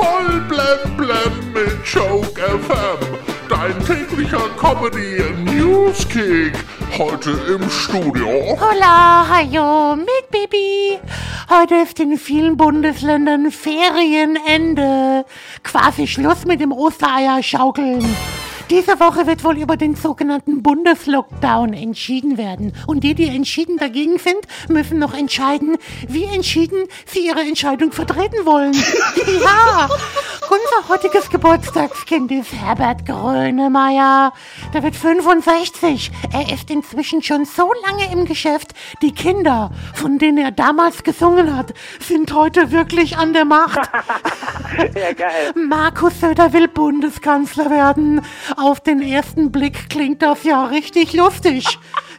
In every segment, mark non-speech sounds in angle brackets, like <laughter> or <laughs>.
Voll blem blem mit Joke FM. Dein täglicher Comedy Newskick. Heute im Studio. Hola, hallo, mit Baby. Heute ist in vielen Bundesländern Ferienende. Quasi Schluss mit dem Ostereier-Schaukeln. Diese Woche wird wohl über den sogenannten Bundeslockdown entschieden werden. Und die, die entschieden dagegen sind, müssen noch entscheiden, wie entschieden sie ihre Entscheidung vertreten wollen. <laughs> ja, unser heutiges Geburtstagskind ist Herbert Grönemeyer. Der wird 65. Er ist inzwischen schon so lange im Geschäft. Die Kinder, von denen er damals gesungen hat, sind heute wirklich an der Macht. <laughs> <laughs> Ja, geil. Markus Söder will Bundeskanzler werden. Auf den ersten Blick klingt das ja richtig lustig.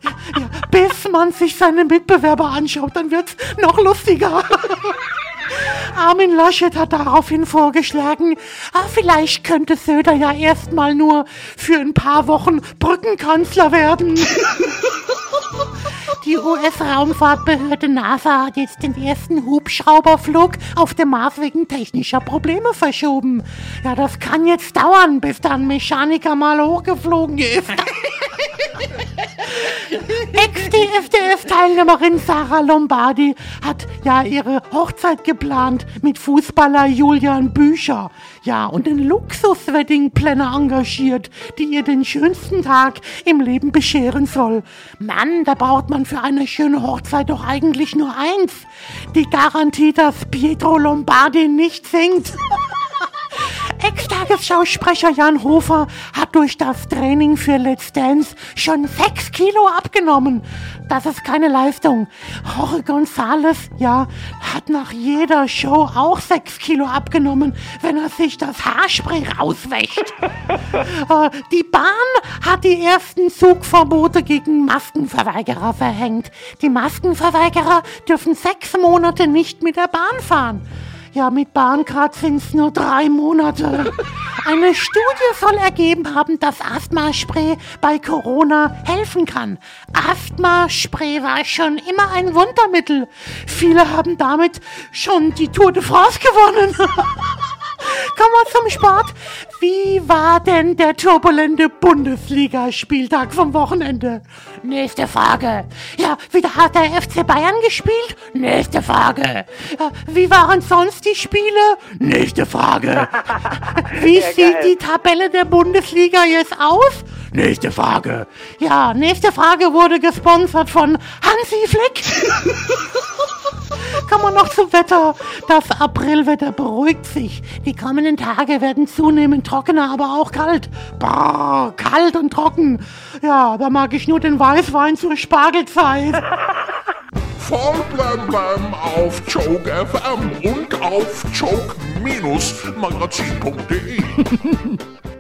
Ja, bis man sich seine Mitbewerber anschaut, dann wird's noch lustiger. <laughs> Armin Laschet hat daraufhin vorgeschlagen, ah, vielleicht könnte Söder ja erstmal nur für ein paar Wochen Brückenkanzler werden. <laughs> US-Raumfahrtbehörde NASA hat jetzt den ersten Hubschrauberflug auf dem Mars wegen technischer Probleme verschoben. Ja, das kann jetzt dauern, bis da ein Mechaniker mal hochgeflogen ist. <laughs> Ex-DFDF-Teilnehmerin Sarah Lombardi hat ja ihre Hochzeit geplant mit Fußballer Julian Bücher. Ja, und einen Luxus-Wedding-Planner engagiert, die ihr den schönsten Tag im Leben bescheren soll. Mann, da braucht man für eine schöne Hochzeit doch eigentlich nur eins. Die Garantie, dass Pietro Lombardi nicht singt. <laughs> Ex-Tagesschausprecher Jan Hofer hat durch das Training für Let's Dance schon 6 Kilo abgenommen. Das ist keine Leistung. Jorge González, ja, hat nach jeder Show auch 6 Kilo abgenommen, wenn er sich das Haarspray rauswäscht. <laughs> Äh, die Bahn hat die ersten Zugverbote gegen Maskenverweigerer verhängt. Die Maskenverweigerer dürfen sechs Monate nicht mit der Bahn fahren. Ja, mit Bahncard sind's nur drei Monate. Eine Studie soll ergeben haben, dass Asthmaspray bei Corona helfen kann. Asthmaspray war schon immer ein Wundermittel. Viele haben damit schon die Tour de France gewonnen. <laughs> Kommen wir zum Sport. Wie war denn der turbulente Bundesligaspieltag vom Wochenende? Nächste Frage. Ja, wieder hat der FC Bayern gespielt? Nächste Frage. Ja, wie waren sonst die Spiele? Nächste Frage. <laughs> Wie Ja, sieht geil. die Tabelle der Bundesliga jetzt aus? Nächste Frage. Ja, nächste Frage wurde gesponsert von Hansi Flick. <laughs> Kommen wir noch zum Wetter. Das Aprilwetter beruhigt sich. Die kommenden Tage werden zunehmend trockener, aber auch kalt. Brrr, kalt und trocken. Ja, da mag ich nur den Weißwein zur Spargelzeit. <laughs> Voll blem blem auf Joke FM und auf joke-magazin.de. <laughs>